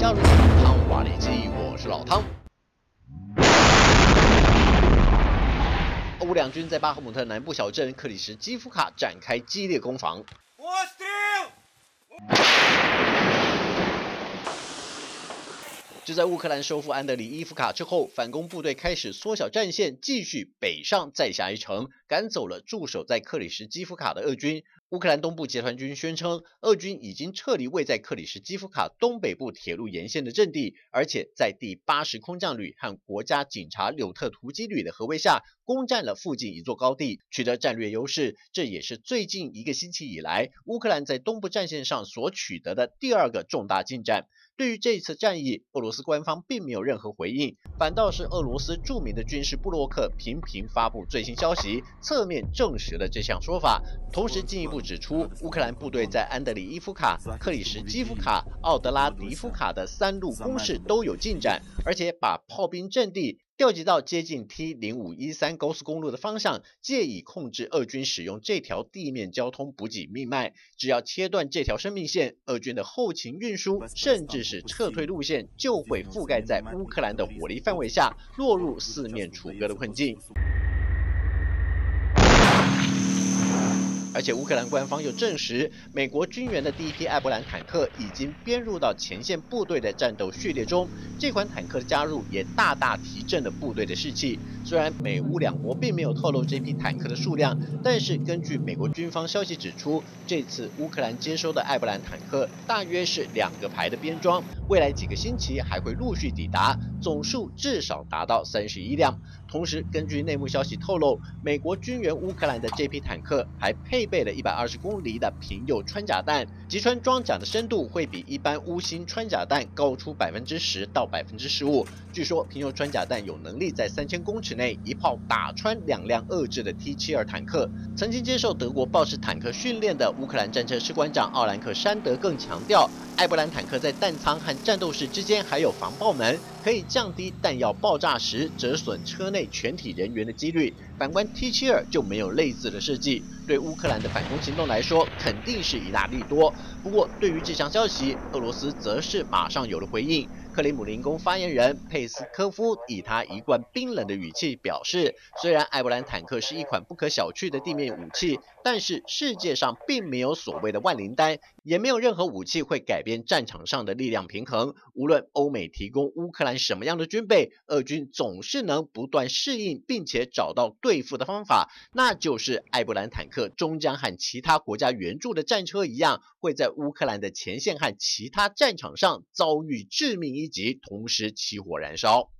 加入汤瓦里基，我是老汤。俄乌两军在巴赫姆特南部小镇克里什基夫卡展开激烈攻防。就在乌克兰收复安德里伊夫卡之后，反攻部队开始缩小战线，继续北上再下一城，赶走了驻守在克里什基夫卡的俄军。乌克兰东部集团军宣称，俄军已经撤离位在克里什基夫卡东北部铁路沿线的阵地，而且在第八十空降旅和国家警察柳特突击旅的合围下，攻占了附近一座高地，取得战略优势。这也是最近一个星期以来，乌克兰在东部战线上所取得的第二个重大进展。对于这次战役，俄罗斯官方并没有任何回应，反倒是俄罗斯著名的军事布洛克频频发布最新消息，侧面证实了这项说法，同时进一步指出，乌克兰部队在安德里伊夫卡、克里什基夫卡、奥德拉迪夫卡的三路攻势都有进展，而且把炮兵阵地。调集到接近 T 零五一三高速公路的方向，借以控制俄军使用这条地面交通补给命脉。只要切断这条生命线，俄军的后勤运输，甚至是撤退路线，就会覆盖在乌克兰的火力范围下，落入四面楚歌的困境。而且乌克兰官方又证实，美国军援的第一批艾伯兰坦克已经编入到前线部队的战斗序列中。这款坦克的加入也大大提振了部队的士气。虽然美乌两国并没有透露这批坦克的数量，但是根据美国军方消息指出，这次乌克兰接收的艾伯兰坦克大约是两个排的编装，未来几个星期还会陆续抵达，总数至少达到三十一辆。同时，根据内幕消息透露，美国军援乌克兰的这批坦克还配备了一百二十公里的平右穿甲弹，击穿装甲的深度会比一般钨芯穿甲弹高出百分之十到百分之十五。据说，平右穿甲弹有能力在三千公尺内一炮打穿两辆遏制的 T 七二坦克。曾经接受德国豹式坦克训练的乌克兰战车士官长奥兰克山德更强调。艾伯兰坦克在弹仓和战斗室之间还有防爆门，可以降低弹药爆炸时折损车内全体人员的几率。反观 T 七二就没有类似的设计，对乌克兰的反攻行动来说肯定是一大利多。不过，对于这项消息，俄罗斯则是马上有了回应。克里姆林宫发言人佩斯科夫以他一贯冰冷的语气表示，虽然艾伯兰坦克是一款不可小觑的地面武器，但是世界上并没有所谓的万灵丹，也没有任何武器会改变战场上的力量平衡。无论欧美提供乌克兰什么样的军备，俄军总是能不断适应，并且找到对付的方法，那就是艾布兰坦克终将和其他国家援助的战车一样，会在乌克兰的前线和其他战场上遭遇致命。一击同时起火燃烧。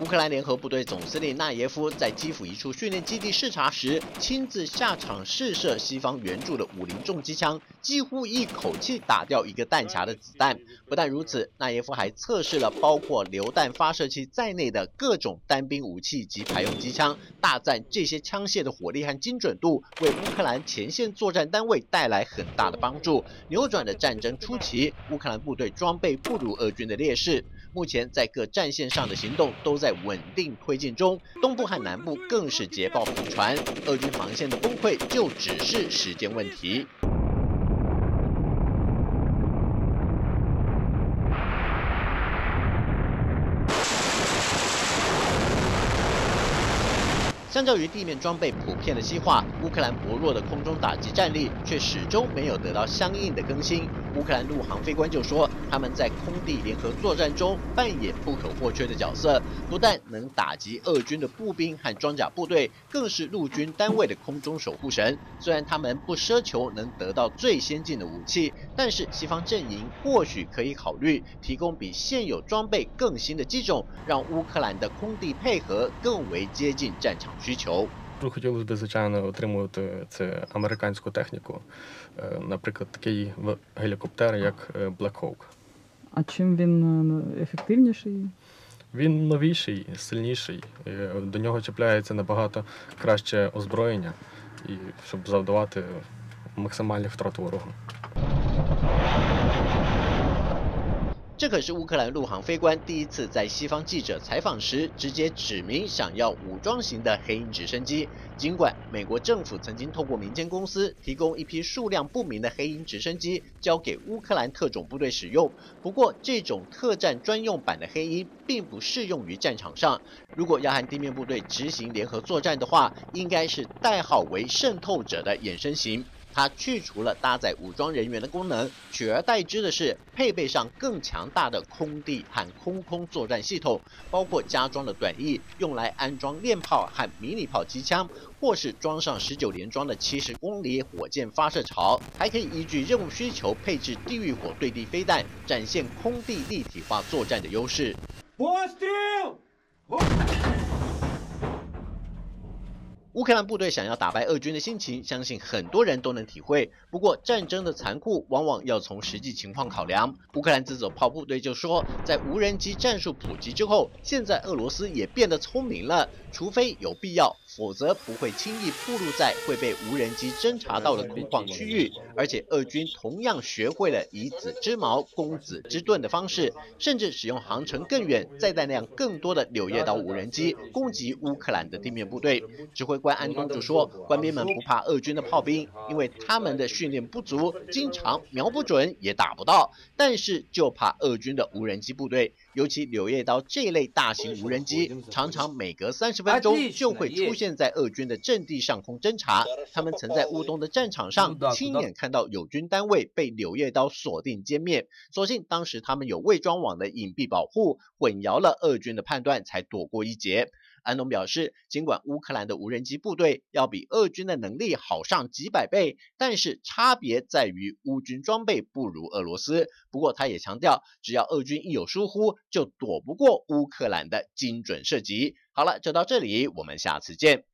乌克兰联合部队总司令纳耶夫在基辅一处训练基地视察时，亲自下场试射西方援助的五零重机枪，几乎一口气打掉一个弹匣的子弹。不但如此，纳耶夫还测试了包括榴弹发射器在内的各种单兵武器及排用机枪，大赞这些枪械的火力和精准度为乌克兰前线作战单位带来很大的帮助，扭转了战争初期乌克兰部队装备不如俄军的劣势。目前在各战线上的行动都在稳定推进中，东部和南部更是捷报频传，俄军防线的崩溃就只是时间问题。相较于地面装备普遍的西化，乌克兰薄弱的空中打击战力却始终没有得到相应的更新。乌克兰陆航飞官就说，他们在空地联合作战中扮演不可或缺的角色，不但能打击俄军的步兵和装甲部队，更是陆军单位的空中守护神。虽然他们不奢求能得到最先进的武器，但是西方阵营或许可以考虑提供比现有装备更新的机种，让乌克兰的空地配合更为接近战场。需求。Хотілося б, звичайно, отримувати це американську техніку, наприклад, такий гелікоптер, як Black Hawk. А чим він ефективніший? Він новіший, сильніший. До нього чіпляється набагато краще озброєння, і щоб завдавати максимальних втрат ворогу. 这可是乌克兰陆航飞官第一次在西方记者采访时直接指明想要武装型的黑鹰直升机。尽管美国政府曾经透过民间公司提供一批数量不明的黑鹰直升机交给乌克兰特种部队使用，不过这种特战专用版的黑鹰并不适用于战场上。如果要和地面部队执行联合作战的话，应该是代号为渗透者的衍生型。它去除了搭载武装人员的功能，取而代之的是配备上更强大的空地和空空作战系统，包括加装了短翼，用来安装链炮和迷你炮机枪，或是装上十九连装的七十公里火箭发射槽，还可以依据任务需求配置地狱火对地飞弹，展现空地立体化作战的优势。乌克兰部队想要打败俄军的心情，相信很多人都能体会。不过，战争的残酷往往要从实际情况考量。乌克兰自走炮部队就说，在无人机战术普及之后，现在俄罗斯也变得聪明了。除非有必要，否则不会轻易暴露在会被无人机侦察到的空旷区域。而且，俄军同样学会了以子之矛攻子之盾的方式，甚至使用航程更远、载弹量更多的柳叶刀无人机攻击乌克兰的地面部队。指挥官。官安东主说，官兵们不怕俄军的炮兵，因为他们的训练不足，经常瞄不准也打不到。但是就怕俄军的无人机部队，尤其柳叶刀这类大型无人机，常常每隔三十分钟就会出现在俄军的阵地上空侦察。他们曾在乌东的战场上亲眼看到友军单位被柳叶刀锁定歼灭，所幸当时他们有伪装网的隐蔽保护，混淆了俄军的判断，才躲过一劫。安东表示，尽管乌克兰的无人机部队要比俄军的能力好上几百倍，但是差别在于乌军装备不如俄罗斯。不过他也强调，只要俄军一有疏忽，就躲不过乌克兰的精准射击。好了，就到这里，我们下次见。